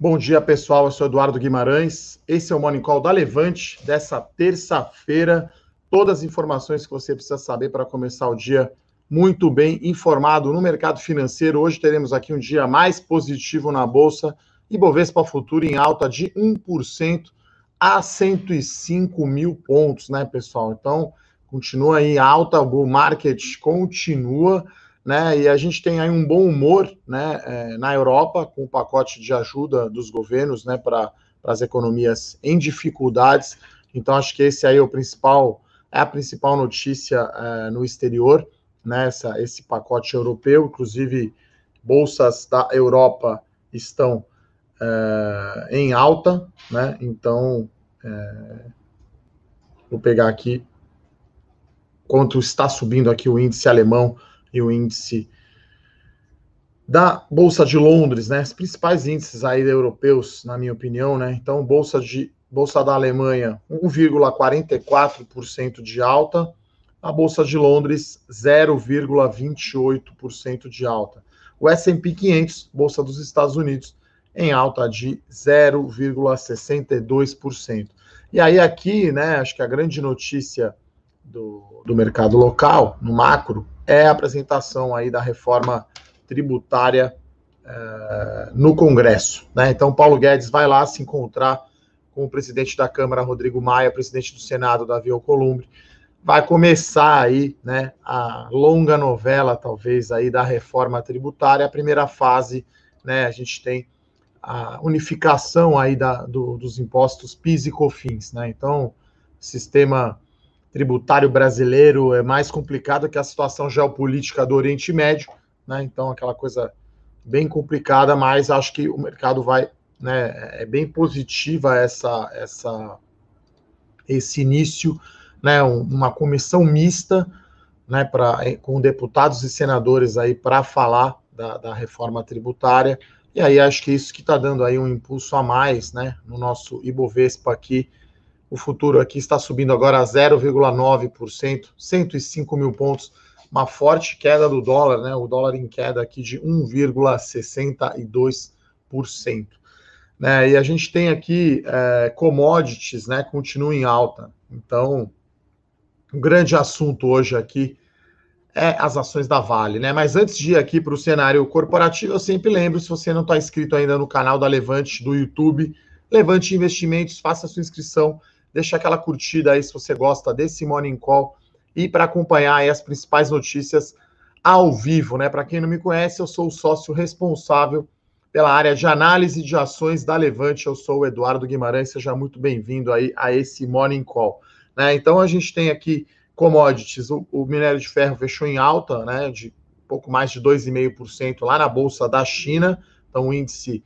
Bom dia, pessoal. Eu sou Eduardo Guimarães. Esse é o Morning Call da Levante dessa terça-feira. Todas as informações que você precisa saber para começar o dia muito bem informado no mercado financeiro. Hoje teremos aqui um dia mais positivo na bolsa e Bovespa Futuro em alta de 1% a 105 mil pontos, né, pessoal? Então, continua aí alta, o market continua né? E a gente tem aí um bom humor, né, é, na Europa com o pacote de ajuda dos governos, né, para as economias em dificuldades. Então acho que esse aí é o principal, é a principal notícia é, no exterior, né? Essa, esse pacote europeu, inclusive bolsas da Europa estão é, em alta, né? Então é, vou pegar aqui quanto está subindo aqui o índice alemão e o índice da Bolsa de Londres, né? Os principais índices aí europeus, na minha opinião, né? Então, Bolsa de Bolsa da Alemanha, 1,44% de alta, a Bolsa de Londres, 0,28% de alta. O S&P 500, Bolsa dos Estados Unidos, em alta de 0,62%. E aí aqui, né, acho que a grande notícia do, do mercado local, no macro, é a apresentação aí da reforma tributária é, no Congresso. Né? Então, Paulo Guedes vai lá se encontrar com o presidente da Câmara, Rodrigo Maia, presidente do Senado, Davi Alcolumbre. Vai começar aí né, a longa novela, talvez, aí da reforma tributária. A primeira fase, né, a gente tem a unificação aí da, do, dos impostos PIS e COFINS. Né? Então, sistema tributário brasileiro é mais complicado que a situação geopolítica do Oriente Médio, né? Então, aquela coisa bem complicada, mas acho que o mercado vai, né? É bem positiva essa, essa, esse início, né? Uma comissão mista, né? Para com deputados e senadores aí para falar da, da reforma tributária. E aí acho que isso que está dando aí um impulso a mais, né? No nosso Ibovespa aqui o futuro aqui está subindo agora a 0,9%, 105 mil pontos. Uma forte queda do dólar, né? O dólar em queda aqui de 1,62%. Né? E a gente tem aqui é, commodities, né? Continuam em alta. Então, um grande assunto hoje aqui é as ações da Vale, né? Mas antes de ir aqui para o cenário corporativo, eu sempre lembro, se você não está inscrito ainda no canal da Levante do YouTube, Levante Investimentos, faça sua inscrição deixa aquela curtida aí se você gosta desse Morning Call e para acompanhar as principais notícias ao vivo, né? Para quem não me conhece, eu sou o sócio responsável pela área de análise de ações da Levante. Eu sou o Eduardo Guimarães, seja muito bem-vindo aí a esse Morning Call. Né? Então a gente tem aqui commodities, o, o minério de ferro fechou em alta, né? De pouco mais de 2,5% lá na bolsa da China. Então o índice,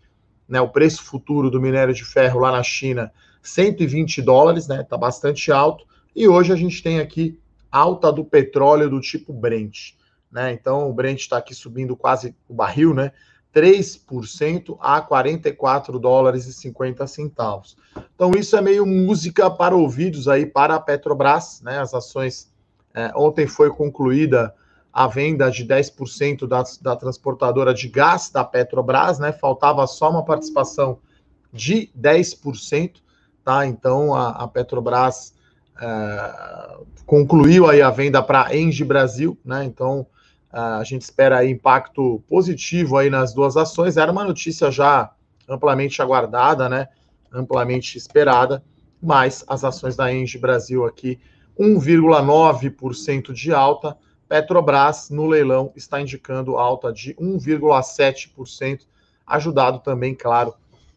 né, o preço futuro do minério de ferro lá na China 120 dólares, né? Tá bastante alto. E hoje a gente tem aqui alta do petróleo do tipo Brent, né? Então o Brent está aqui subindo quase o barril, né? 3% a 44 dólares e 50 centavos. Então isso é meio música para ouvidos aí para a Petrobras, né? As ações é, ontem foi concluída a venda de 10% da, da transportadora de gás da Petrobras, né? Faltava só uma participação de 10% tá? Então a, a Petrobras é, concluiu aí a venda para a Engie Brasil, né? Então a gente espera aí impacto positivo aí nas duas ações. Era uma notícia já amplamente aguardada, né? Amplamente esperada, mas as ações da Engie Brasil aqui 1,9% de alta. Petrobras no leilão está indicando alta de 1,7%, ajudado também, claro,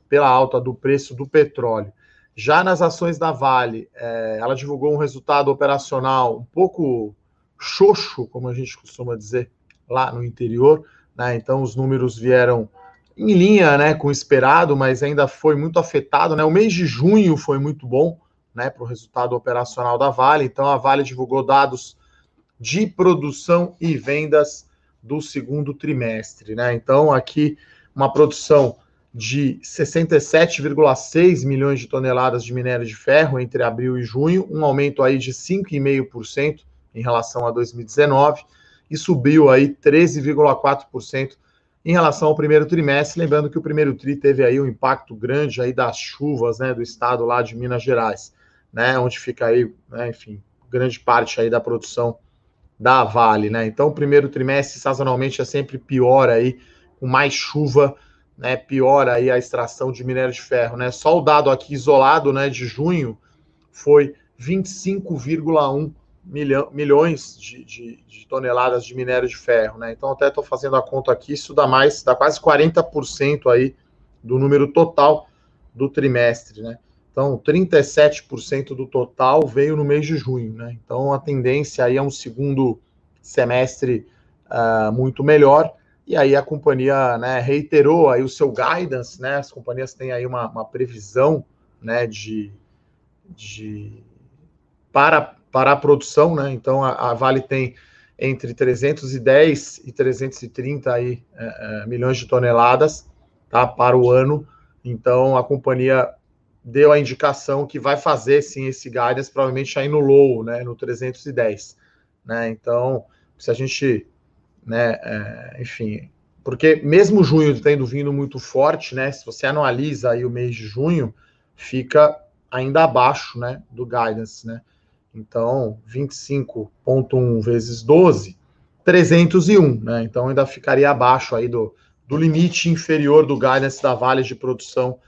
pela alta do preço do petróleo. Já nas ações da Vale, é, ela divulgou um resultado operacional um pouco xoxo, como a gente costuma dizer lá no interior, né? Então os números vieram em linha, né, com o esperado, mas ainda foi muito afetado, né? O mês de junho foi muito bom, né, para o resultado operacional da Vale. Então a Vale divulgou dados de produção e vendas do segundo trimestre, né? Então aqui uma produção de 67,6 milhões de toneladas de minério de ferro entre abril e junho, um aumento aí de 5,5% em relação a 2019 e subiu aí 13,4% em relação ao primeiro trimestre, lembrando que o primeiro tri teve aí um impacto grande aí das chuvas, né, do estado lá de Minas Gerais, né, onde fica aí, né, enfim, grande parte aí da produção da Vale, né? Então, o primeiro trimestre sazonalmente é sempre pior aí, com mais chuva, né? Pior aí a extração de minério de ferro, né? Só o dado aqui isolado, né, de junho foi 25,1 milhão, milhões de, de, de, toneladas de minério de ferro, né? Então, até estou fazendo a conta aqui, isso dá mais, dá quase 40% aí do número total do trimestre, né? Então, 37% do total veio no mês de junho, né? Então, a tendência aí é um segundo semestre uh, muito melhor. E aí a companhia né, reiterou aí o seu guidance, né? As companhias têm aí uma, uma previsão né, de, de para, para a produção, né? Então a, a Vale tem entre 310 e 330 aí, é, é, milhões de toneladas tá, para o ano. Então a companhia deu a indicação que vai fazer sim esse guidance, provavelmente aí no low, né, no 310, né? Então, se a gente, né, é, enfim, porque mesmo junho tendo vindo muito forte, né, se você analisa aí o mês de junho, fica ainda abaixo, né, do guidance, né? Então, 25.1 vezes 12, 301, né? Então ainda ficaria abaixo aí do, do limite inferior do guidance da Vale de produção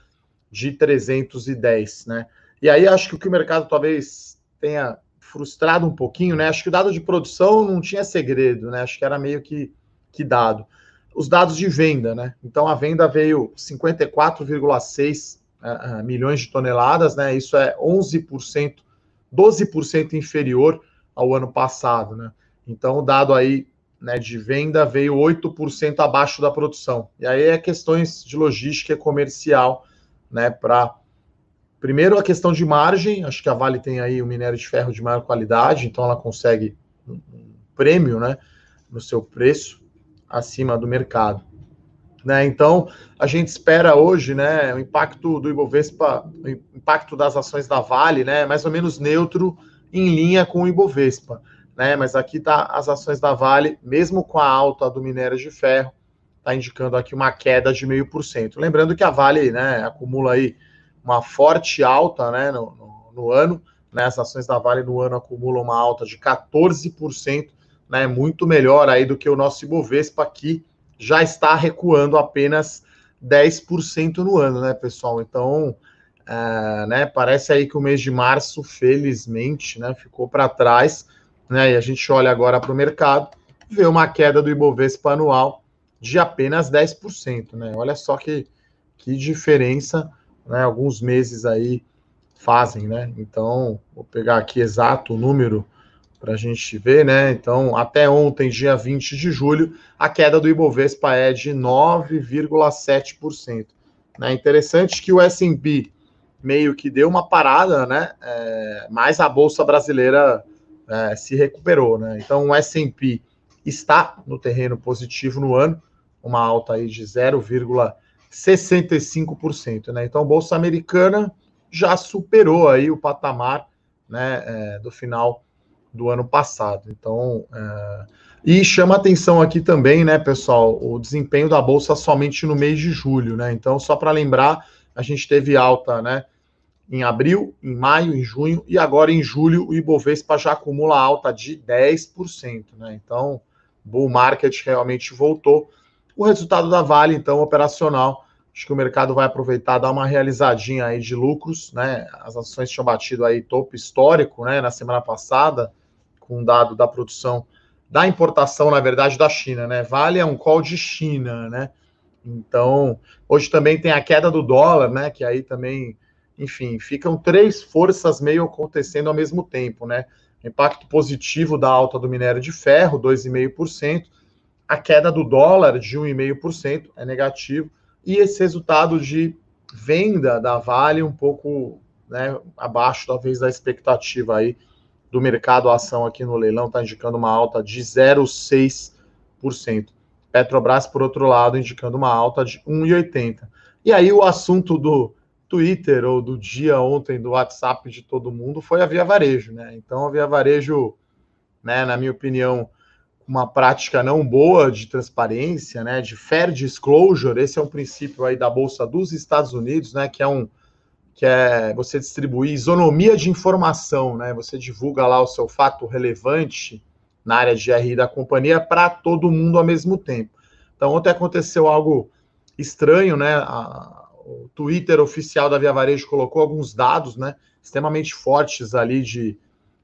de 310, né? E aí acho que o que o mercado talvez tenha frustrado um pouquinho, né? Acho que o dado de produção não tinha segredo, né? Acho que era meio que, que dado. Os dados de venda, né? Então a venda veio 54,6 uh, milhões de toneladas, né? Isso é 11%, 12% inferior ao ano passado, né? Então o dado aí né, de venda veio 8% abaixo da produção. E aí é questões de logística comercial né, para primeiro a questão de margem, acho que a Vale tem aí o minério de ferro de maior qualidade, então ela consegue um prêmio, né, no seu preço acima do mercado. Né, então, a gente espera hoje, né, o impacto do Ibovespa, o impacto das ações da Vale, né, mais ou menos neutro em linha com o Ibovespa, né, mas aqui tá as ações da Vale, mesmo com a alta do minério de ferro, está indicando aqui uma queda de meio por cento. Lembrando que a Vale né, acumula aí uma forte alta né, no, no, no ano, né, as ações da Vale no ano acumulam uma alta de 14%, né, muito melhor aí do que o nosso Ibovespa que já está recuando apenas 10% no ano, né, pessoal? Então, é, né, parece aí que o mês de março, felizmente, né, ficou para trás, né, e a gente olha agora para o mercado, vê uma queda do Ibovespa anual de apenas 10%, né? Olha só que, que diferença, né? Alguns meses aí fazem, né? Então, vou pegar aqui exato o número para a gente ver, né? Então, até ontem, dia 20 de julho, a queda do Ibovespa é de 9,7%. Né? Interessante que o S&P meio que deu uma parada, né? É, mas a Bolsa Brasileira é, se recuperou, né? Então, o S&P está no terreno positivo no ano, uma alta aí de 0,65%, né? Então, a Bolsa Americana já superou aí o patamar né, é, do final do ano passado. Então, é... e chama atenção aqui também, né, pessoal, o desempenho da Bolsa somente no mês de julho, né? Então, só para lembrar, a gente teve alta, né? Em abril, em maio, em junho e agora em julho o Ibovespa já acumula alta de 10%, né? Então, bull market realmente voltou. O resultado da Vale, então, operacional, acho que o mercado vai aproveitar, dar uma realizadinha aí de lucros, né? As ações tinham batido aí topo histórico, né, na semana passada, com um dado da produção da importação, na verdade, da China, né? Vale é um call de China, né? Então, hoje também tem a queda do dólar, né? Que aí também, enfim, ficam três forças meio acontecendo ao mesmo tempo, né? Impacto positivo da alta do minério de ferro, 2,5%, a queda do dólar de 1,5% é negativo, e esse resultado de venda da Vale um pouco né, abaixo, talvez, da expectativa aí do mercado. A ação aqui no leilão está indicando uma alta de 0,6%. Petrobras, por outro lado, indicando uma alta de 1,80%. E aí o assunto do Twitter ou do dia ontem do WhatsApp de todo mundo foi a Via Varejo, né? Então a Via Varejo, né, na minha opinião, uma prática não boa de transparência, né, de fair disclosure. Esse é um princípio aí da bolsa dos Estados Unidos, né, que é um que é você distribuir isonomia de informação, né? Você divulga lá o seu fato relevante na área de RI da companhia para todo mundo ao mesmo tempo. Então, ontem aconteceu algo estranho, né? A, o Twitter oficial da Via Varejo colocou alguns dados, né? Extremamente fortes ali de,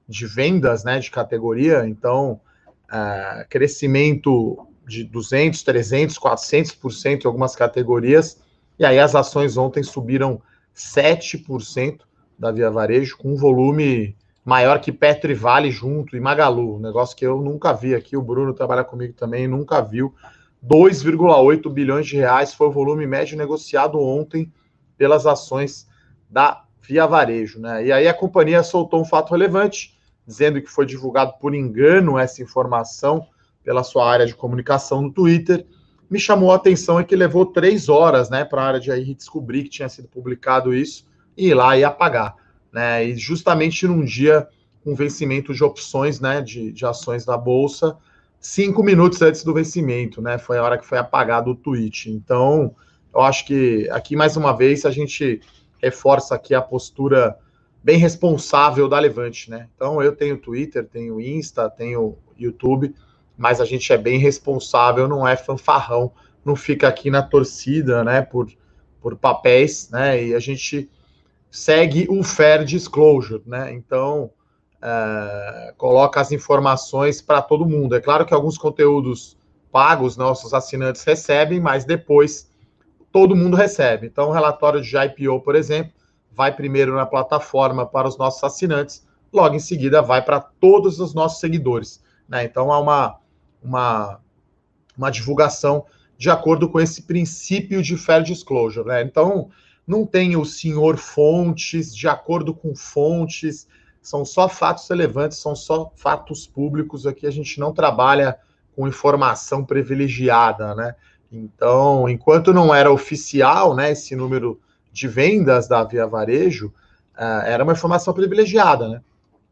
de vendas, né? De categoria. Então, crescimento de 200, 300, 400% em algumas categorias. E aí as ações ontem subiram 7% da Via Varejo, com um volume maior que Petro e Vale junto, e Magalu, um negócio que eu nunca vi aqui, o Bruno trabalha comigo também, nunca viu. 2,8 bilhões de reais foi o volume médio negociado ontem pelas ações da Via Varejo. Né? E aí a companhia soltou um fato relevante, dizendo que foi divulgado por engano essa informação pela sua área de comunicação no Twitter, me chamou a atenção é que levou três horas, né, para a área de aí descobrir que tinha sido publicado isso e ir lá e apagar, né? E justamente num dia com vencimento de opções, né, de, de ações da bolsa, cinco minutos antes do vencimento, né? Foi a hora que foi apagado o tweet. Então, eu acho que aqui mais uma vez a gente reforça aqui a postura bem responsável da Levante, né? Então, eu tenho Twitter, tenho Insta, tenho YouTube mas a gente é bem responsável, não é fanfarrão, não fica aqui na torcida, né, por, por papéis, né, e a gente segue o fair disclosure, né, então é, coloca as informações para todo mundo. É claro que alguns conteúdos pagos nossos assinantes recebem, mas depois todo mundo recebe. Então, o relatório de IPO, por exemplo, vai primeiro na plataforma para os nossos assinantes, logo em seguida vai para todos os nossos seguidores. Né? Então, há uma, uma, uma divulgação de acordo com esse princípio de fair disclosure. Né? Então, não tem o senhor fontes, de acordo com fontes, são só fatos relevantes, são só fatos públicos. Aqui a gente não trabalha com informação privilegiada, né? Então, enquanto não era oficial, né, esse número de vendas da Via Varejo, uh, era uma informação privilegiada, né?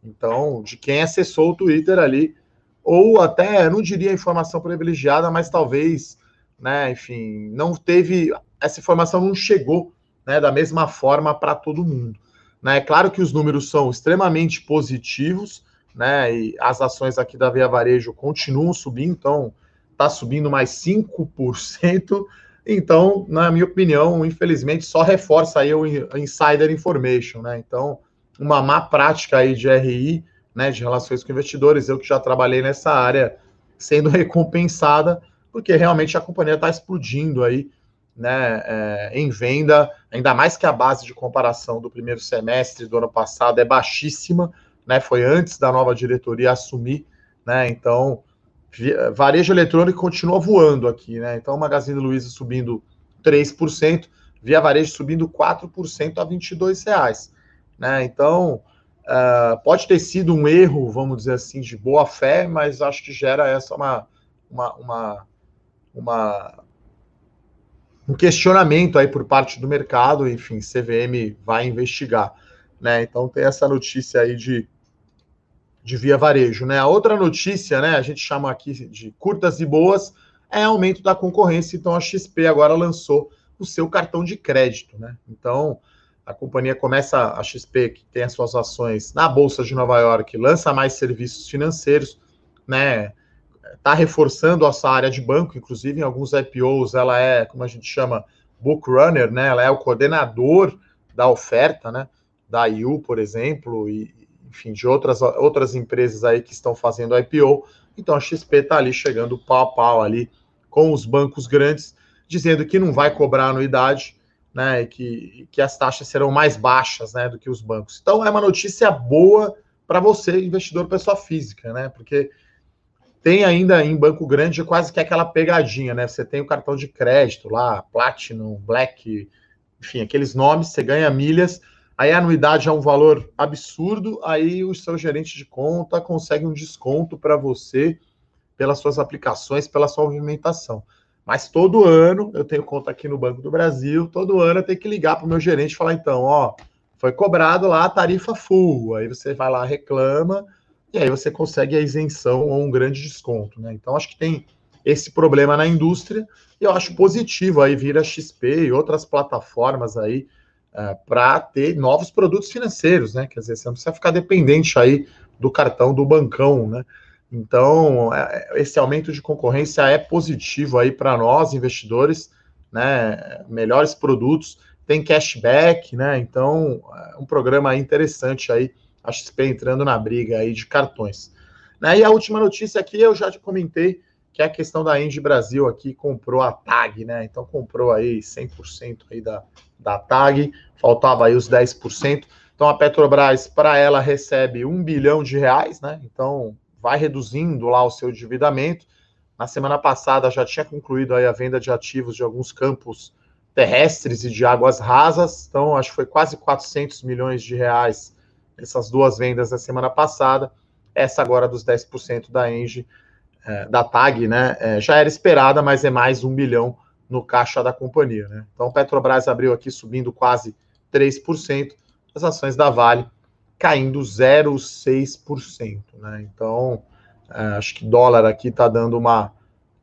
Então, de quem acessou o Twitter ali ou até, não diria informação privilegiada, mas talvez, né, enfim, não teve, essa informação não chegou né, da mesma forma para todo mundo. Né? É claro que os números são extremamente positivos, né, e as ações aqui da Via Varejo continuam subindo, então está subindo mais 5%, então, na minha opinião, infelizmente, só reforça aí o insider information, né? Então, uma má prática aí de RI né, de relações com investidores, eu que já trabalhei nessa área, sendo recompensada, porque realmente a companhia está explodindo aí, né, é, em venda, ainda mais que a base de comparação do primeiro semestre do ano passado é baixíssima, né, foi antes da nova diretoria assumir, né, então varejo eletrônico continua voando aqui, né, então Magazine Luiza subindo 3%, Via Varejo subindo 4% a 22 reais, né, então Uh, pode ter sido um erro, vamos dizer assim, de boa fé, mas acho que gera essa uma, uma, uma, uma, um questionamento aí por parte do mercado, enfim, CVM vai investigar, né? Então tem essa notícia aí de, de via varejo, né? A outra notícia, né, a gente chama aqui de curtas e boas, é aumento da concorrência, então a XP agora lançou o seu cartão de crédito, né? Então, a companhia começa, a XP, que tem as suas ações na Bolsa de Nova York, lança mais serviços financeiros, né? Está reforçando essa área de banco, inclusive em alguns IPOs ela é, como a gente chama, book runner, né? Ela é o coordenador da oferta, né? Da IU, por exemplo, e enfim, de outras, outras empresas aí que estão fazendo IPO. Então a XP está ali chegando pau a pau ali com os bancos grandes, dizendo que não vai cobrar anuidade, né, e que, que as taxas serão mais baixas, né, do que os bancos. Então é uma notícia boa para você, investidor pessoa física, né, porque tem ainda em banco grande quase que aquela pegadinha, né, você tem o cartão de crédito lá, Platinum, Black, enfim, aqueles nomes, você ganha milhas, aí a anuidade é um valor absurdo, aí o seu gerente de conta consegue um desconto para você pelas suas aplicações, pela sua movimentação. Mas todo ano, eu tenho conta aqui no Banco do Brasil, todo ano eu tenho que ligar para o meu gerente e falar, então, ó, foi cobrado lá a tarifa full. Aí você vai lá, reclama, e aí você consegue a isenção ou um grande desconto, né? Então acho que tem esse problema na indústria e eu acho positivo aí vir a XP e outras plataformas aí é, para ter novos produtos financeiros, né? Quer dizer, você não precisa ficar dependente aí do cartão do bancão, né? Então, é, esse aumento de concorrência é positivo aí para nós, investidores, né? Melhores produtos, tem cashback, né? Então, é um programa interessante aí, a XP entrando na briga aí de cartões. Né? E a última notícia aqui, eu já te comentei, que é a questão da Engie Brasil aqui, comprou a TAG, né? Então, comprou aí 100% aí da, da TAG, faltava aí os 10%. Então a Petrobras, para ela, recebe um bilhão de reais, né? Então vai reduzindo lá o seu endividamento. Na semana passada já tinha concluído aí a venda de ativos de alguns campos terrestres e de águas rasas. Então acho que foi quase 400 milhões de reais essas duas vendas da semana passada. Essa agora dos 10% da Engie, é, da TAG, né? É, já era esperada, mas é mais um bilhão no caixa da companhia. Né? Então, Petrobras abriu aqui subindo quase 3%, as ações da Vale caindo 0,6%. Né? Então, é, acho que dólar aqui está dando uma,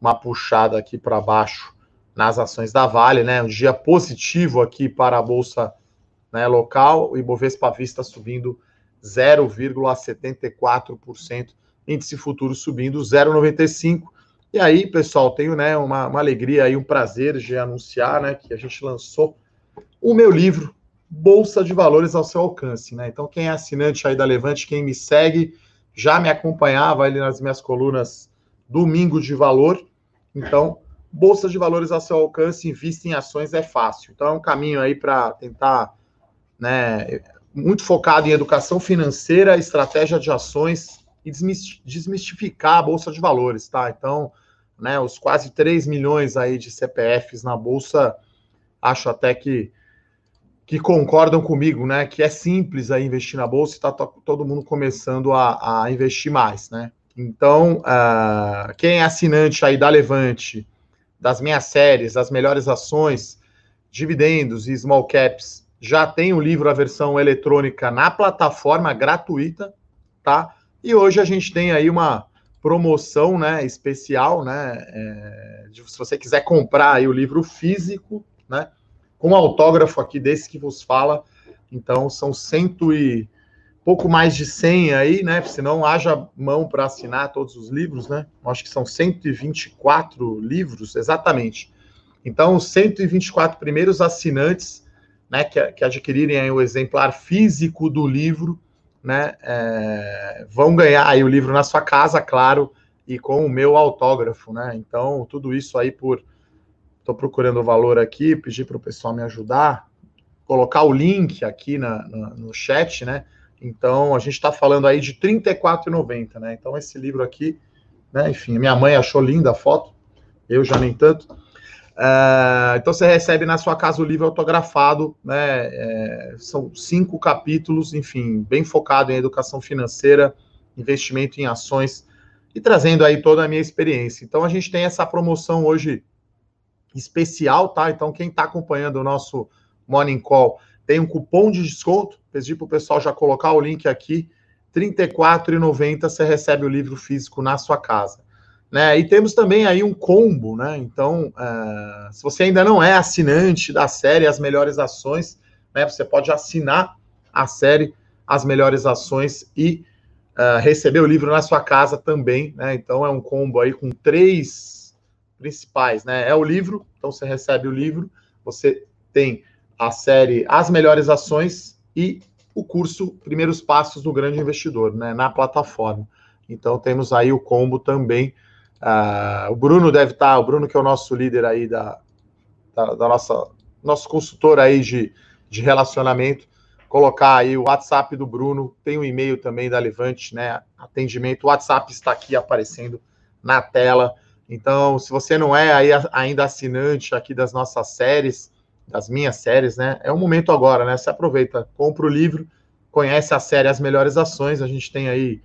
uma puxada aqui para baixo nas ações da Vale, né? Um dia positivo aqui para a bolsa né, local, o Ibovespa Vista subindo 0,74%, índice futuro subindo 0,95%, e aí, pessoal, tenho né, uma, uma alegria e um prazer de anunciar né, que a gente lançou o meu livro, Bolsa de Valores ao seu alcance. Né? Então, quem é assinante aí da Levante, quem me segue, já me acompanhava ali nas minhas colunas Domingo de Valor. Então, Bolsa de Valores ao seu alcance, invista em ações é fácil. Então, é um caminho aí para tentar, né, muito focado em educação financeira, estratégia de ações e desmistificar a Bolsa de Valores, tá? Então, né, os quase 3 milhões aí de CPFs na Bolsa, acho até que, que concordam comigo, né? Que é simples aí investir na Bolsa e está todo mundo começando a, a, investir mais, né? Então, uh, quem é assinante aí da Levante, das minhas séries, as melhores ações, dividendos e small caps, já tem o livro, a versão eletrônica na plataforma gratuita, tá? E hoje a gente tem aí uma promoção né, especial, né? É, de, se você quiser comprar aí o livro físico, né? Com autógrafo aqui desse que vos fala. Então, são cento e pouco mais de 100 aí, né? Se não haja mão para assinar todos os livros, né? Acho que são 124 livros, exatamente. Então, os 124 primeiros assinantes, né, que, que adquirirem o exemplar físico do livro, né, é, vão ganhar aí o livro na sua casa, claro, e com o meu autógrafo, né? Então, tudo isso aí por. Estou procurando o valor aqui, pedir para o pessoal me ajudar, colocar o link aqui na, na no chat, né? Então, a gente está falando aí de R$ 34,90, né? Então, esse livro aqui, né? Enfim, minha mãe achou linda a foto, eu já nem tanto. Uh, então você recebe na sua casa o livro autografado, né? É, são cinco capítulos, enfim, bem focado em educação financeira, investimento em ações e trazendo aí toda a minha experiência. Então a gente tem essa promoção hoje especial, tá? Então quem está acompanhando o nosso Morning Call tem um cupom de desconto. Pedi para o pessoal já colocar o link aqui. R$ 34,90 você recebe o livro físico na sua casa. Né? E temos também aí um combo, né? Então, uh, se você ainda não é assinante da série As Melhores Ações, né, você pode assinar a série As Melhores Ações e uh, receber o livro na sua casa também, né? Então é um combo aí com três principais, né? É o livro, então você recebe o livro, você tem a série As Melhores Ações e o curso Primeiros Passos do Grande Investidor, né? Na plataforma. Então temos aí o combo também Uh, o Bruno deve estar, tá, o Bruno que é o nosso líder aí da, da, da, nossa, nosso consultor aí de, de relacionamento, colocar aí o WhatsApp do Bruno, tem o um e-mail também da Levante, né? Atendimento, o WhatsApp está aqui aparecendo na tela. Então, se você não é aí ainda assinante aqui das nossas séries, das minhas séries, né? É o momento agora, né? Se aproveita, compra o livro, conhece a série As Melhores Ações, a gente tem aí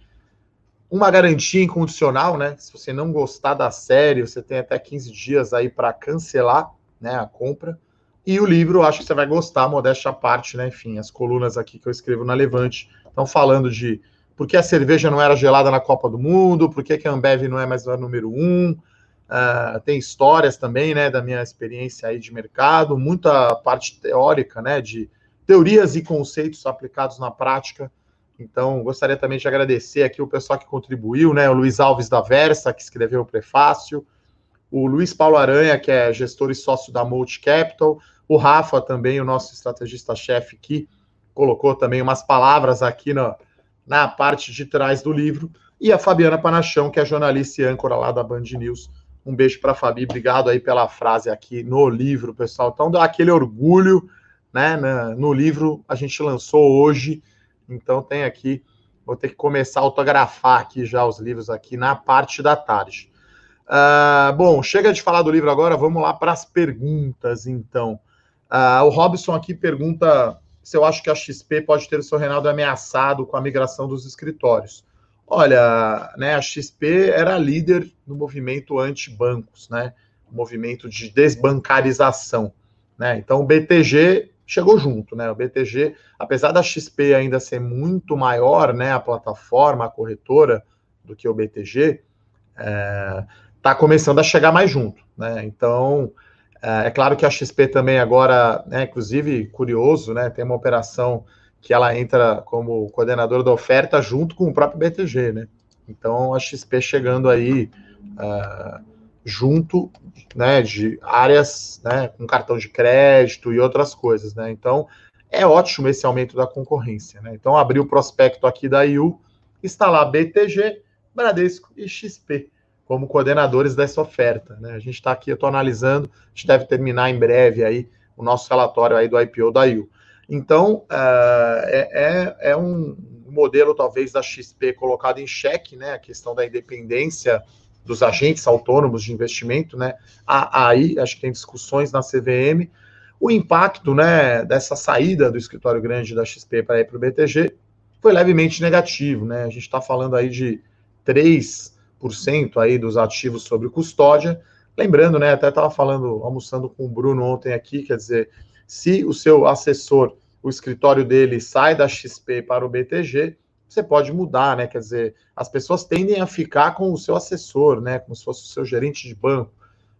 uma garantia incondicional, né? Se você não gostar da série, você tem até 15 dias aí para cancelar né, a compra. E o livro, acho que você vai gostar, modéstia à parte, né? Enfim, as colunas aqui que eu escrevo na Levante estão falando de por que a cerveja não era gelada na Copa do Mundo, por que, que a Ambev não é mais a número um. Uh, tem histórias também, né, da minha experiência aí de mercado, muita parte teórica, né, de teorias e conceitos aplicados na prática. Então, gostaria também de agradecer aqui o pessoal que contribuiu, né, o Luiz Alves da Versa, que escreveu o prefácio, o Luiz Paulo Aranha, que é gestor e sócio da Multi Capital, o Rafa também, o nosso estrategista-chefe, que colocou também umas palavras aqui na, na parte de trás do livro, e a Fabiana Panachão, que é jornalista e âncora lá da Band News. Um beijo para a Fabi, obrigado aí pela frase aqui no livro, pessoal. Então dá aquele orgulho, né? no livro a gente lançou hoje, então tem aqui, vou ter que começar a autografar aqui já os livros aqui na parte da tarde. Uh, bom, chega de falar do livro agora, vamos lá para as perguntas, então. Uh, o Robson aqui pergunta se eu acho que a XP pode ter o seu Reinaldo ameaçado com a migração dos escritórios. Olha, né, a XP era líder no movimento anti-bancos, né, movimento de desbancarização. Né? Então o BTG chegou junto, né? O BTG, apesar da XP ainda ser muito maior, né, a plataforma, a corretora, do que o BTG, é, tá começando a chegar mais junto, né? Então é, é claro que a XP também agora, né, inclusive curioso, né, tem uma operação que ela entra como coordenadora da oferta junto com o próprio BTG, né? Então a XP chegando aí uh, junto, né, de áreas, né, com cartão de crédito e outras coisas, né? Então é ótimo esse aumento da concorrência, né? Então abri o prospecto aqui da IU, está lá BTG, Bradesco e XP como coordenadores dessa oferta. Né? A gente está aqui, eu estou analisando, a gente deve terminar em breve aí o nosso relatório aí do IPO da IU. Então, uh, é, é, um modelo talvez da XP colocado em xeque, né? A questão da independência dos agentes autônomos de investimento, né? Aí acho que tem discussões na CVM. O impacto, né, dessa saída do escritório grande da XP para ir para o BTG foi levemente negativo, né? A gente está falando aí de três aí dos ativos sobre custódia. Lembrando, né, até estava falando, almoçando com o Bruno ontem aqui, quer dizer, se o seu assessor, o escritório dele sai da XP para o BTG, você pode mudar, né? Quer dizer, as pessoas tendem a ficar com o seu assessor, né? Como se fosse o seu gerente de banco.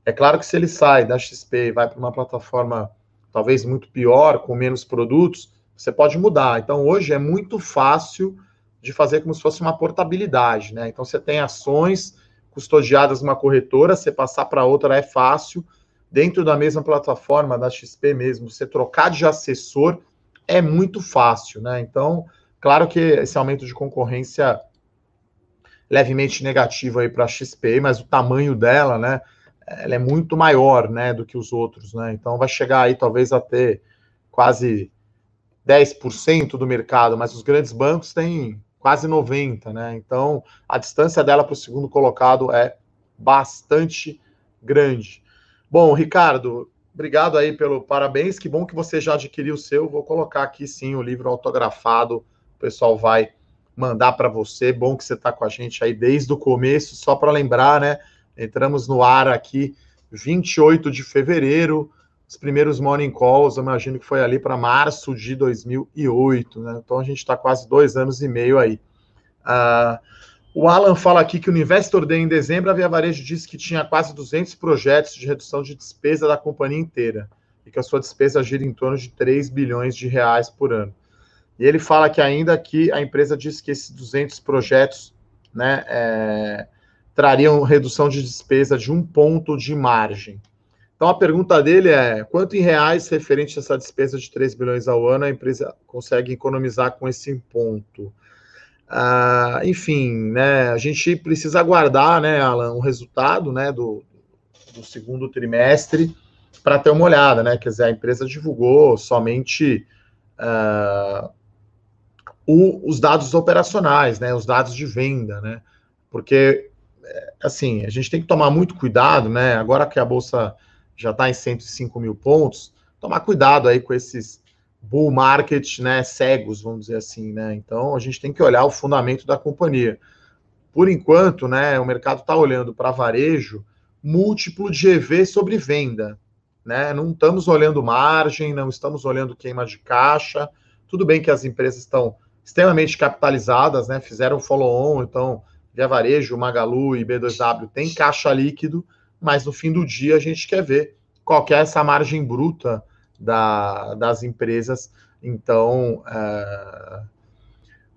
É claro que se ele sai da XP e vai para uma plataforma talvez muito pior, com menos produtos, você pode mudar. Então, hoje é muito fácil de fazer como se fosse uma portabilidade, né? Então você tem ações custodiadas numa corretora, você passar para outra é fácil. Dentro da mesma plataforma da XP mesmo, você trocar de assessor é muito fácil, né? Então, claro que esse aumento de concorrência levemente negativo aí para a XP, mas o tamanho dela, né? Ela é muito maior, né, do que os outros, né? Então vai chegar aí talvez a ter quase 10% do mercado, mas os grandes bancos têm quase 90, né? Então, a distância dela para o segundo colocado é bastante grande. Bom, Ricardo, obrigado aí pelo parabéns. Que bom que você já adquiriu o seu. Vou colocar aqui sim o livro autografado. Pessoal vai mandar para você. Bom que você está com a gente aí desde o começo. Só para lembrar, né? Entramos no ar aqui 28 de fevereiro. Os primeiros morning calls, eu imagino que foi ali para março de 2008, né? Então a gente está quase dois anos e meio aí. Uh, o Alan fala aqui que o Investor Day em dezembro, a Via Varejo disse que tinha quase 200 projetos de redução de despesa da companhia inteira e que a sua despesa gira em torno de 3 bilhões de reais por ano. E ele fala que ainda que a empresa disse que esses 200 projetos né, é, trariam redução de despesa de um ponto de margem. Então a pergunta dele é: quanto em reais, referente a essa despesa de 3 bilhões ao ano, a empresa consegue economizar com esse ponto? Ah, enfim, né, a gente precisa aguardar, né, Alan, o resultado né, do, do segundo trimestre para ter uma olhada, né? Quer dizer, a empresa divulgou somente uh, o, os dados operacionais, né? Os dados de venda, né? Porque assim, a gente tem que tomar muito cuidado, né? Agora que a bolsa já está em 105 mil pontos, tomar cuidado aí com esses bull market, né, cegos, vamos dizer assim, né? Então a gente tem que olhar o fundamento da companhia. Por enquanto, né, o mercado está olhando para varejo múltiplo de EV sobre venda, né? Não estamos olhando margem, não estamos olhando queima de caixa. Tudo bem que as empresas estão extremamente capitalizadas, né? Fizeram follow-on, então Via Varejo, Magalu e B2W tem caixa líquido, mas no fim do dia a gente quer ver qual que é essa margem bruta da, das empresas. Então, é,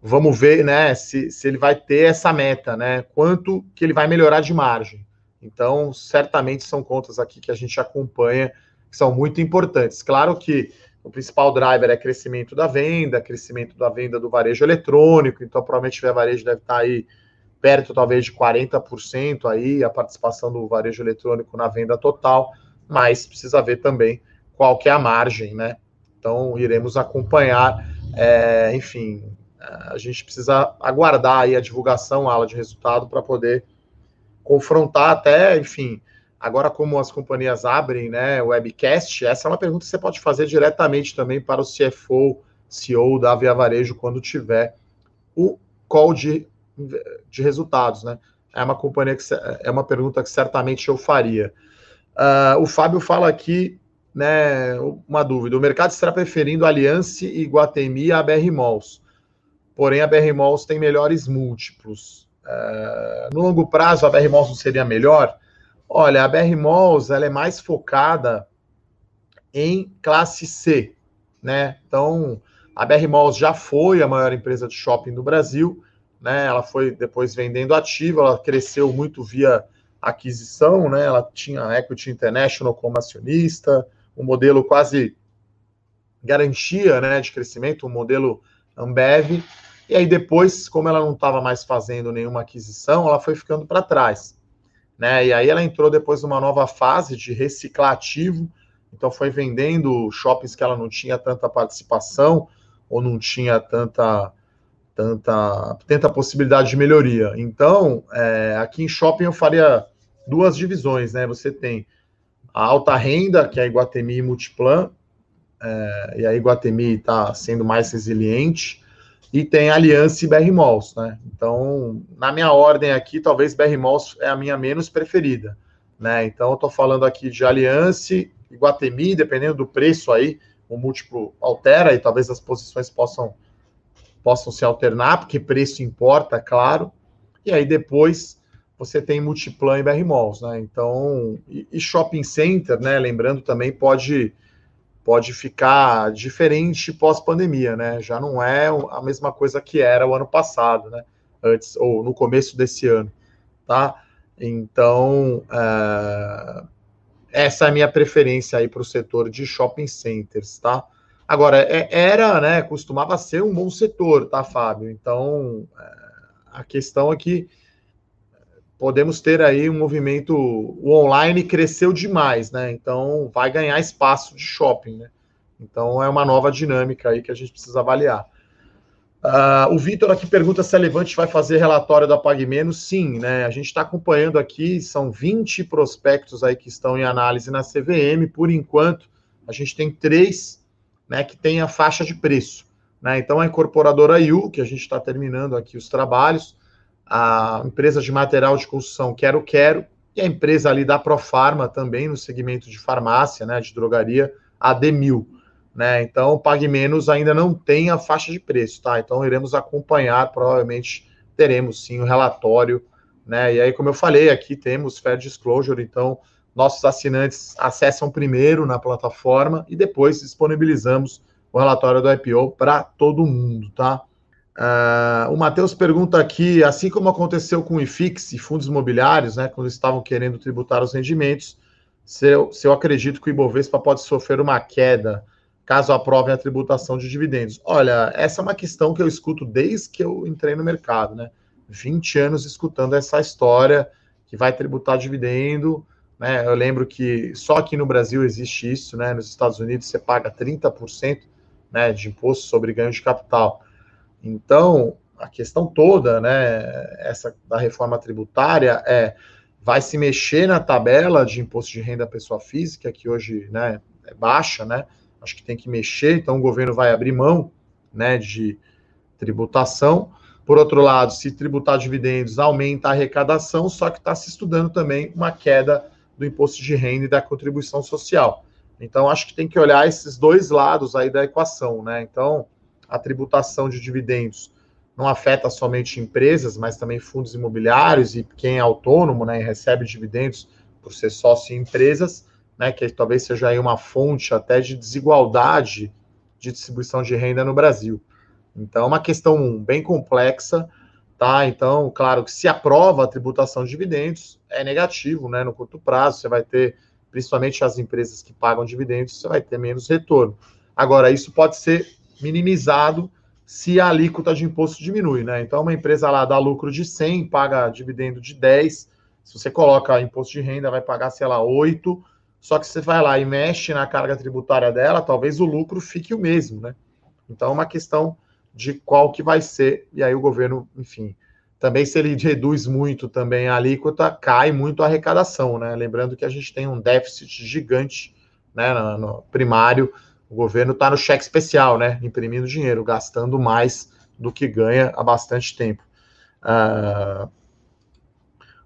vamos ver né, se, se ele vai ter essa meta, né? Quanto que ele vai melhorar de margem. Então, certamente são contas aqui que a gente acompanha, que são muito importantes. Claro que o principal driver é crescimento da venda, crescimento da venda do varejo eletrônico, então provavelmente o varejo deve estar aí perto talvez de 40% aí a participação do varejo eletrônico na venda total, mas precisa ver também qual que é a margem, né? Então iremos acompanhar, é, enfim, a gente precisa aguardar aí a divulgação, a ala de resultado para poder confrontar até, enfim, agora como as companhias abrem, né, webcast, essa é uma pergunta que você pode fazer diretamente também para o CFO, CEO da Via Varejo quando tiver o call de, de resultados, né? É uma companhia que é uma pergunta que certamente eu faria. Uh, o Fábio fala aqui, né, uma dúvida. O mercado está preferindo Aliança e Guatemi a BR Malls. Porém, a BR Malls tem melhores múltiplos. Uh, no longo prazo, a BR Malls não seria melhor? Olha, a BR Malls ela é mais focada em classe C, né? Então, a BR Malls já foi a maior empresa de shopping do Brasil, né? Ela foi depois vendendo ativo, ela cresceu muito via aquisição, né? Ela tinha a Equity International como acionista, um modelo quase garantia, né, de crescimento, um modelo Ambev. E aí depois, como ela não estava mais fazendo nenhuma aquisição, ela foi ficando para trás. Né? E aí ela entrou depois numa nova fase de reciclar ativo, então foi vendendo shoppings que ela não tinha tanta participação ou não tinha tanta tanta tanta possibilidade de melhoria. Então, é, aqui em shopping eu faria duas divisões, né? Você tem a alta renda, que é a Iguatemi e Multiplan, é, e a Iguatemi está sendo mais resiliente, e tem Aliança e BR Malls, né? Então, na minha ordem aqui, talvez BR Malls é a minha menos preferida, né? Então, eu estou falando aqui de Aliança e Guatemi, dependendo do preço aí, o múltiplo altera e talvez as posições possam possam se alternar, porque preço importa, claro. E aí depois você tem Multiplan e BR Malls, né? Então, e, e shopping center, né? Lembrando também pode pode ficar diferente pós-pandemia, né? Já não é a mesma coisa que era o ano passado, né? Antes, ou no começo desse ano, tá? Então, é... essa é a minha preferência aí para o setor de shopping centers, tá? Agora, é, era, né? Costumava ser um bom setor, tá, Fábio? Então, é... a questão é que podemos ter aí um movimento. O online cresceu demais, né? Então vai ganhar espaço de shopping, né? Então é uma nova dinâmica aí que a gente precisa avaliar. Uh, o Vitor aqui pergunta se a Levante vai fazer relatório da Pague Menos. Sim, né? A gente está acompanhando aqui, são 20 prospectos aí que estão em análise na CVM. Por enquanto, a gente tem três né, que tem a faixa de preço. Né? Então, a incorporadora IU, que a gente está terminando aqui os trabalhos, a empresa de material de construção Quero Quero e a empresa ali da Profarma também no segmento de farmácia, né, de drogaria, a Demil, né? Então, Pague Menos ainda não tem a faixa de preço, tá? Então, iremos acompanhar, provavelmente teremos sim o relatório, né? E aí, como eu falei, aqui temos Fair Disclosure, então nossos assinantes acessam primeiro na plataforma e depois disponibilizamos o relatório do IPO para todo mundo, tá? Uh, o Matheus pergunta aqui, assim como aconteceu com o IFIX e fundos imobiliários, né, quando estavam querendo tributar os rendimentos, se eu, se eu acredito que o Ibovespa pode sofrer uma queda caso aprovem a tributação de dividendos. Olha, essa é uma questão que eu escuto desde que eu entrei no mercado, né? 20 anos escutando essa história que vai tributar dividendo, né? Eu lembro que só aqui no Brasil existe isso, né? Nos Estados Unidos você paga 30% né, de imposto sobre ganho de capital. Então, a questão toda, né, essa da reforma tributária é vai se mexer na tabela de imposto de renda pessoa física, que hoje, né, é baixa, né? Acho que tem que mexer, então o governo vai abrir mão, né, de tributação. Por outro lado, se tributar dividendos aumenta a arrecadação, só que está se estudando também uma queda do imposto de renda e da contribuição social. Então, acho que tem que olhar esses dois lados aí da equação, né? Então, a tributação de dividendos não afeta somente empresas, mas também fundos imobiliários e quem é autônomo, né, e recebe dividendos por ser sócio em empresas, né, que talvez seja aí uma fonte até de desigualdade de distribuição de renda no Brasil. Então, é uma questão bem complexa, tá? Então, claro que se aprova a tributação de dividendos, é negativo, né? No curto prazo, você vai ter, principalmente as empresas que pagam dividendos, você vai ter menos retorno. Agora, isso pode ser minimizado se a alíquota de imposto diminui, né? Então, uma empresa lá dá lucro de 100, paga dividendo de 10, se você coloca imposto de renda, vai pagar, sei lá, 8, só que você vai lá e mexe na carga tributária dela, talvez o lucro fique o mesmo, né? Então, é uma questão de qual que vai ser, e aí o governo, enfim, também se ele reduz muito também a alíquota, cai muito a arrecadação, né? Lembrando que a gente tem um déficit gigante, né, no, primário, o governo está no cheque especial, né, imprimindo dinheiro, gastando mais do que ganha há bastante tempo. Uh...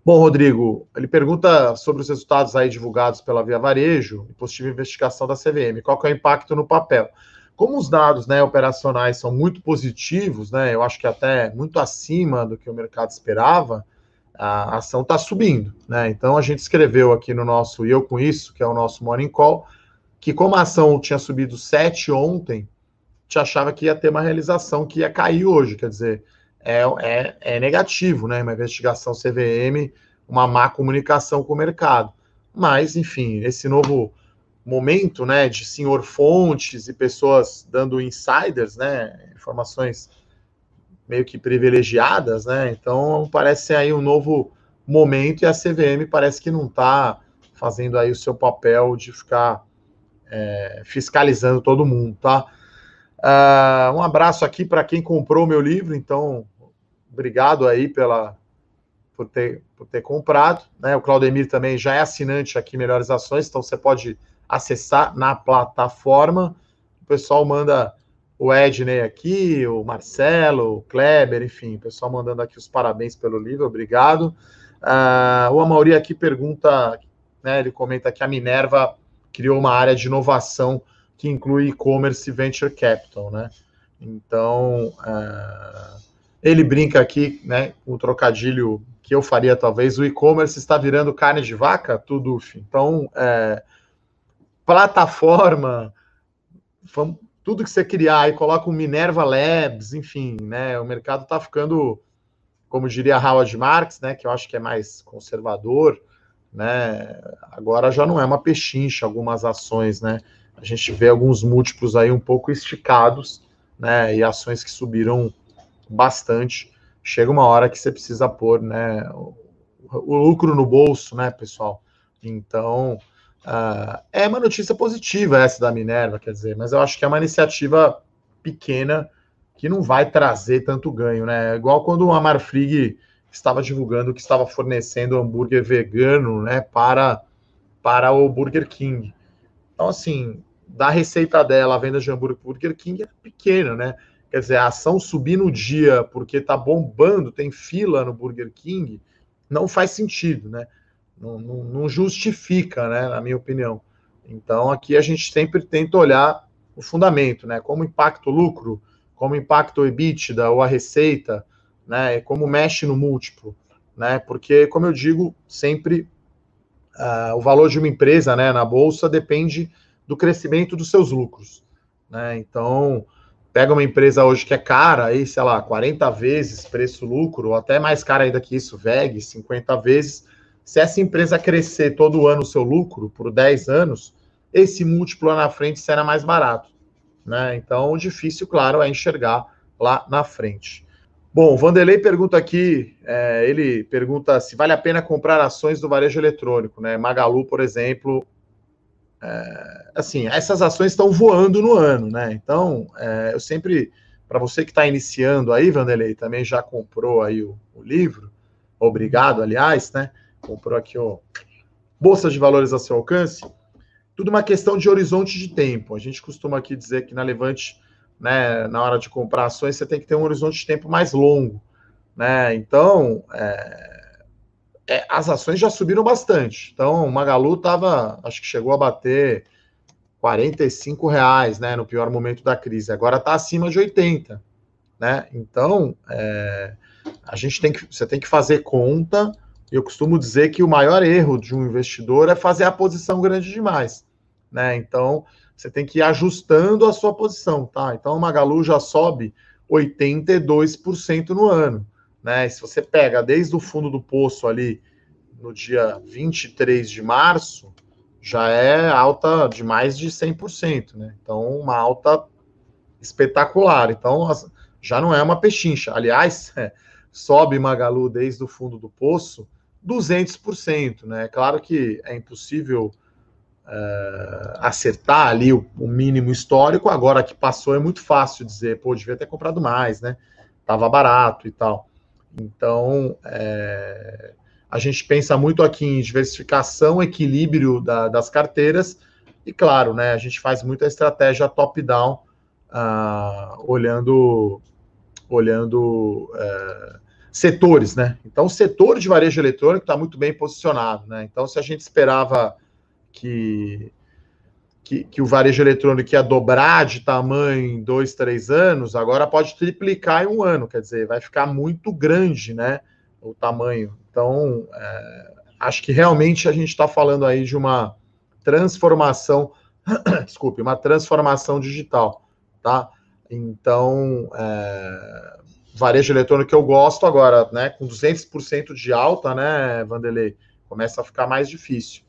Bom, Rodrigo, ele pergunta sobre os resultados aí divulgados pela Via Varejo e possível investigação da CVM. Qual que é o impacto no papel? Como os dados né, operacionais são muito positivos, né, eu acho que até muito acima do que o mercado esperava, a ação está subindo. Né? Então a gente escreveu aqui no nosso E Eu Com Isso, que é o nosso Morning Call, que como a ação tinha subido 7 ontem, te achava que ia ter uma realização que ia cair hoje. Quer dizer, é, é, é negativo, né? Uma investigação CVM, uma má comunicação com o mercado. Mas, enfim, esse novo momento, né, de senhor fontes e pessoas dando insiders, né, informações meio que privilegiadas, né, então parece aí um novo momento e a CVM parece que não está fazendo aí o seu papel de ficar é, fiscalizando todo mundo, tá? Uh, um abraço aqui para quem comprou meu livro, então obrigado aí pela, por, ter, por ter comprado, né, o Claudemir também já é assinante aqui Melhores Ações, então você pode acessar na plataforma. O pessoal manda o Edney aqui, o Marcelo, o Kleber, enfim, o pessoal mandando aqui os parabéns pelo livro, obrigado. Uh, o Amauri aqui pergunta, né, ele comenta que a Minerva criou uma área de inovação que inclui e-commerce e venture capital, né? Então, uh, ele brinca aqui, né, o trocadilho que eu faria talvez, o e-commerce está virando carne de vaca, tudo. Então, é, plataforma, tudo que você criar e coloca o Minerva Labs, enfim, né? O mercado está ficando, como diria Howard Marks, né? Que eu acho que é mais conservador, né? Agora já não é uma pechincha algumas ações, né? A gente vê alguns múltiplos aí um pouco esticados, né? E ações que subiram bastante. Chega uma hora que você precisa pôr, né? O, lucro no bolso, né, pessoal? Então, Uh, é uma notícia positiva essa da Minerva, quer dizer, mas eu acho que é uma iniciativa pequena que não vai trazer tanto ganho, né? Igual quando o Amarfrig estava divulgando que estava fornecendo hambúrguer vegano, né, para, para o Burger King. Então, assim, da receita dela, a venda de hambúrguer Burger King é pequena, né? Quer dizer, a ação subir no dia porque está bombando, tem fila no Burger King, não faz sentido, né? Não, não, não justifica, né, na minha opinião. Então, aqui a gente sempre tenta olhar o fundamento, né? Como impacta o lucro, como impacta o EBITDA ou a receita, né? Como mexe no múltiplo, né? Porque, como eu digo, sempre uh, o valor de uma empresa, né, na bolsa depende do crescimento dos seus lucros, né? Então, pega uma empresa hoje que é cara, aí, sei lá, 40 vezes preço-lucro, ou até mais cara ainda que isso, VEG, 50 vezes, se essa empresa crescer todo ano o seu lucro por 10 anos, esse múltiplo lá na frente será mais barato. Né? Então, o difícil, claro, é enxergar lá na frente. Bom, o Vanderlei pergunta aqui, é, ele pergunta se vale a pena comprar ações do varejo eletrônico, né? Magalu, por exemplo. É, assim, essas ações estão voando no ano, né? Então, é, eu sempre, para você que está iniciando aí, Vanderlei, também já comprou aí o, o livro, obrigado, aliás, né? comprou aqui, ó, bolsa de valores a seu alcance, tudo uma questão de horizonte de tempo. A gente costuma aqui dizer que na Levante, né, na hora de comprar ações, você tem que ter um horizonte de tempo mais longo, né? Então, é, é, as ações já subiram bastante. Então, o Magalu estava, acho que chegou a bater 45 reais, né, no pior momento da crise. Agora está acima de 80, né? Então, é, a gente tem que, você tem que fazer conta. Eu costumo dizer que o maior erro de um investidor é fazer a posição grande demais, né? Então, você tem que ir ajustando a sua posição, tá? Então, o Magalu já sobe 82% no ano, né? E se você pega desde o fundo do poço ali no dia 23 de março, já é alta de mais de 100%, né? Então, uma alta espetacular. Então, já não é uma pechincha. Aliás, é, sobe Magalu desde o fundo do poço 200%, né? Claro que é impossível é, acertar ali o, o, mínimo histórico. Agora que passou é muito fácil dizer, pô, devia ter comprado mais, né? Tava barato e tal. Então, é, a gente pensa muito aqui em diversificação, equilíbrio da, das carteiras, e claro, né, a gente faz muita estratégia top-down, uh, olhando, olhando uh, setores, né? Então, o setor de varejo eletrônico está muito bem posicionado, né? Então, se a gente esperava que, que, que, o varejo eletrônico ia dobrar de tamanho em dois, três anos, agora pode triplicar em um ano, quer dizer, vai ficar muito grande, né? O tamanho então, é, acho que realmente a gente está falando aí de uma transformação, desculpe, uma transformação digital, tá? Então, é, varejo eletrônico que eu gosto agora, né? Com 200% de alta, né, Vanderlei? Começa a ficar mais difícil,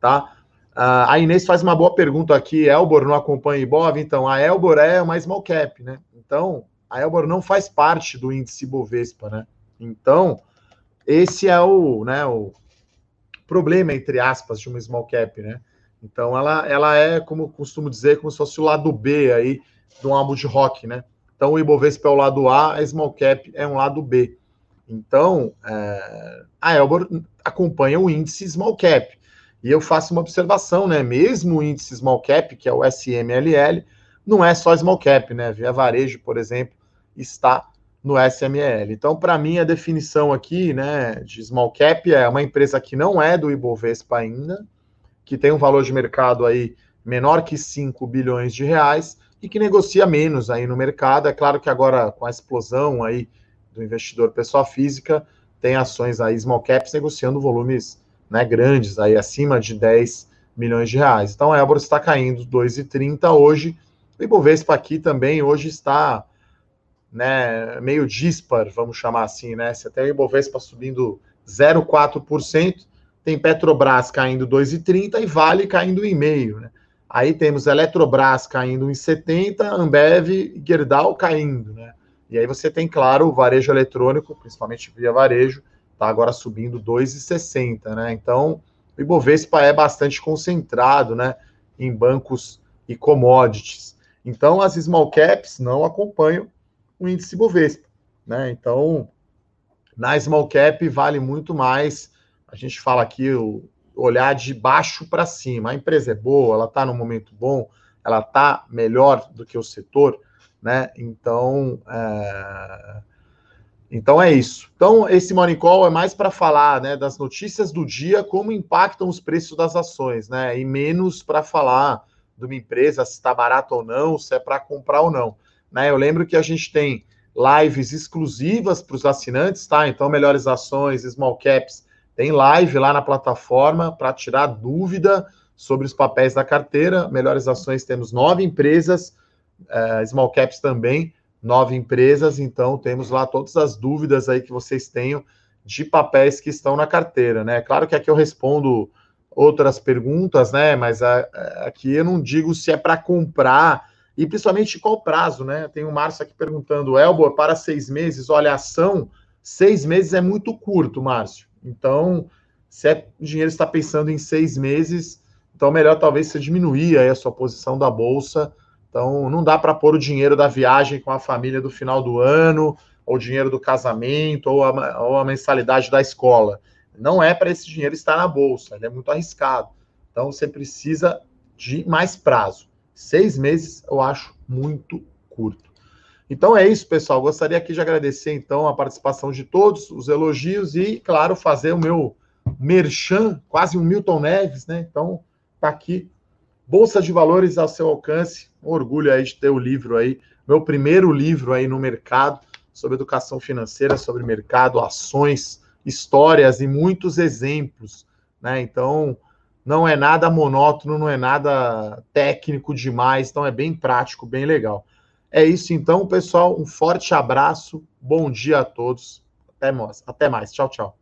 tá? Uh, a Inês faz uma boa pergunta aqui. Elbor não acompanha Ibov? Então, a Elbor é uma small cap, né? Então, a Elbor não faz parte do índice Bovespa, né? Então, esse é o, né, o problema, entre aspas, de uma small cap, né? Então, ela, ela é, como costumo dizer, como se fosse o lado B aí de um álbum de rock, né? Então, o Ibovespa é o lado A, a small cap é um lado B. Então, é, a Elbor acompanha o índice small cap. E eu faço uma observação, né? Mesmo o índice small cap, que é o SMLL, não é só small cap, né? Via Varejo, por exemplo, está no SML. Então, para mim, a definição aqui, né, de small cap é uma empresa que não é do Ibovespa ainda, que tem um valor de mercado aí menor que 5 bilhões de reais e que negocia menos aí no mercado. É claro que agora, com a explosão aí do investidor pessoa física, tem ações aí small caps negociando volumes né, grandes, aí acima de 10 milhões de reais. Então, a Elbor está caindo 2,30 hoje. O Ibovespa aqui também hoje está né, meio dispar, vamos chamar assim, né? Você tem o Ibovespa subindo 0,4%, tem Petrobras caindo 2,30% e Vale caindo em meio, né? Aí temos Eletrobras caindo em 70, Ambev e Gerdau caindo, né? E aí você tem, claro, o varejo eletrônico, principalmente via varejo, tá agora subindo 2,60, né? Então, o Ibovespa é bastante concentrado, né, em bancos e commodities. Então, as small caps não acompanham o índice Bovespa, né? Então, na small cap vale muito mais. A gente fala aqui o olhar de baixo para cima. A empresa é boa, ela está no momento bom, ela está melhor do que o setor, né? Então, é... então é isso. Então, esse Morning Call é mais para falar né, das notícias do dia, como impactam os preços das ações, né? E menos para falar de uma empresa se está barato ou não, se é para comprar ou não. Né? Eu lembro que a gente tem lives exclusivas para os assinantes, tá? Então, melhores ações, small caps, tem live lá na plataforma para tirar dúvida sobre os papéis da carteira. Melhores ações temos nove empresas, uh, small caps também, nove empresas. Então, temos lá todas as dúvidas aí que vocês tenham de papéis que estão na carteira, né? Claro que aqui eu respondo outras perguntas, né? Mas a, a, aqui eu não digo se é para comprar e principalmente qual prazo, né? Tem o Márcio aqui perguntando, Elbor, para seis meses, olha, ação, seis meses é muito curto, Márcio. Então, se é, o dinheiro está pensando em seis meses, então melhor talvez você diminuir aí a sua posição da bolsa. Então, não dá para pôr o dinheiro da viagem com a família do final do ano, ou o dinheiro do casamento, ou a, ou a mensalidade da escola. Não é para esse dinheiro estar na bolsa, ele é muito arriscado. Então, você precisa de mais prazo. Seis meses eu acho muito curto. Então é isso, pessoal. Gostaria aqui de agradecer, então, a participação de todos, os elogios e, claro, fazer o meu merchan, quase um Milton Neves, né? Então, tá aqui Bolsa de Valores ao seu alcance. Um orgulho aí de ter o livro aí, meu primeiro livro aí no mercado sobre educação financeira, sobre mercado, ações, histórias e muitos exemplos, né? Então, não é nada monótono, não é nada técnico demais, então é bem prático, bem legal. É isso então, pessoal. Um forte abraço, bom dia a todos. Até mais. Até mais. Tchau, tchau.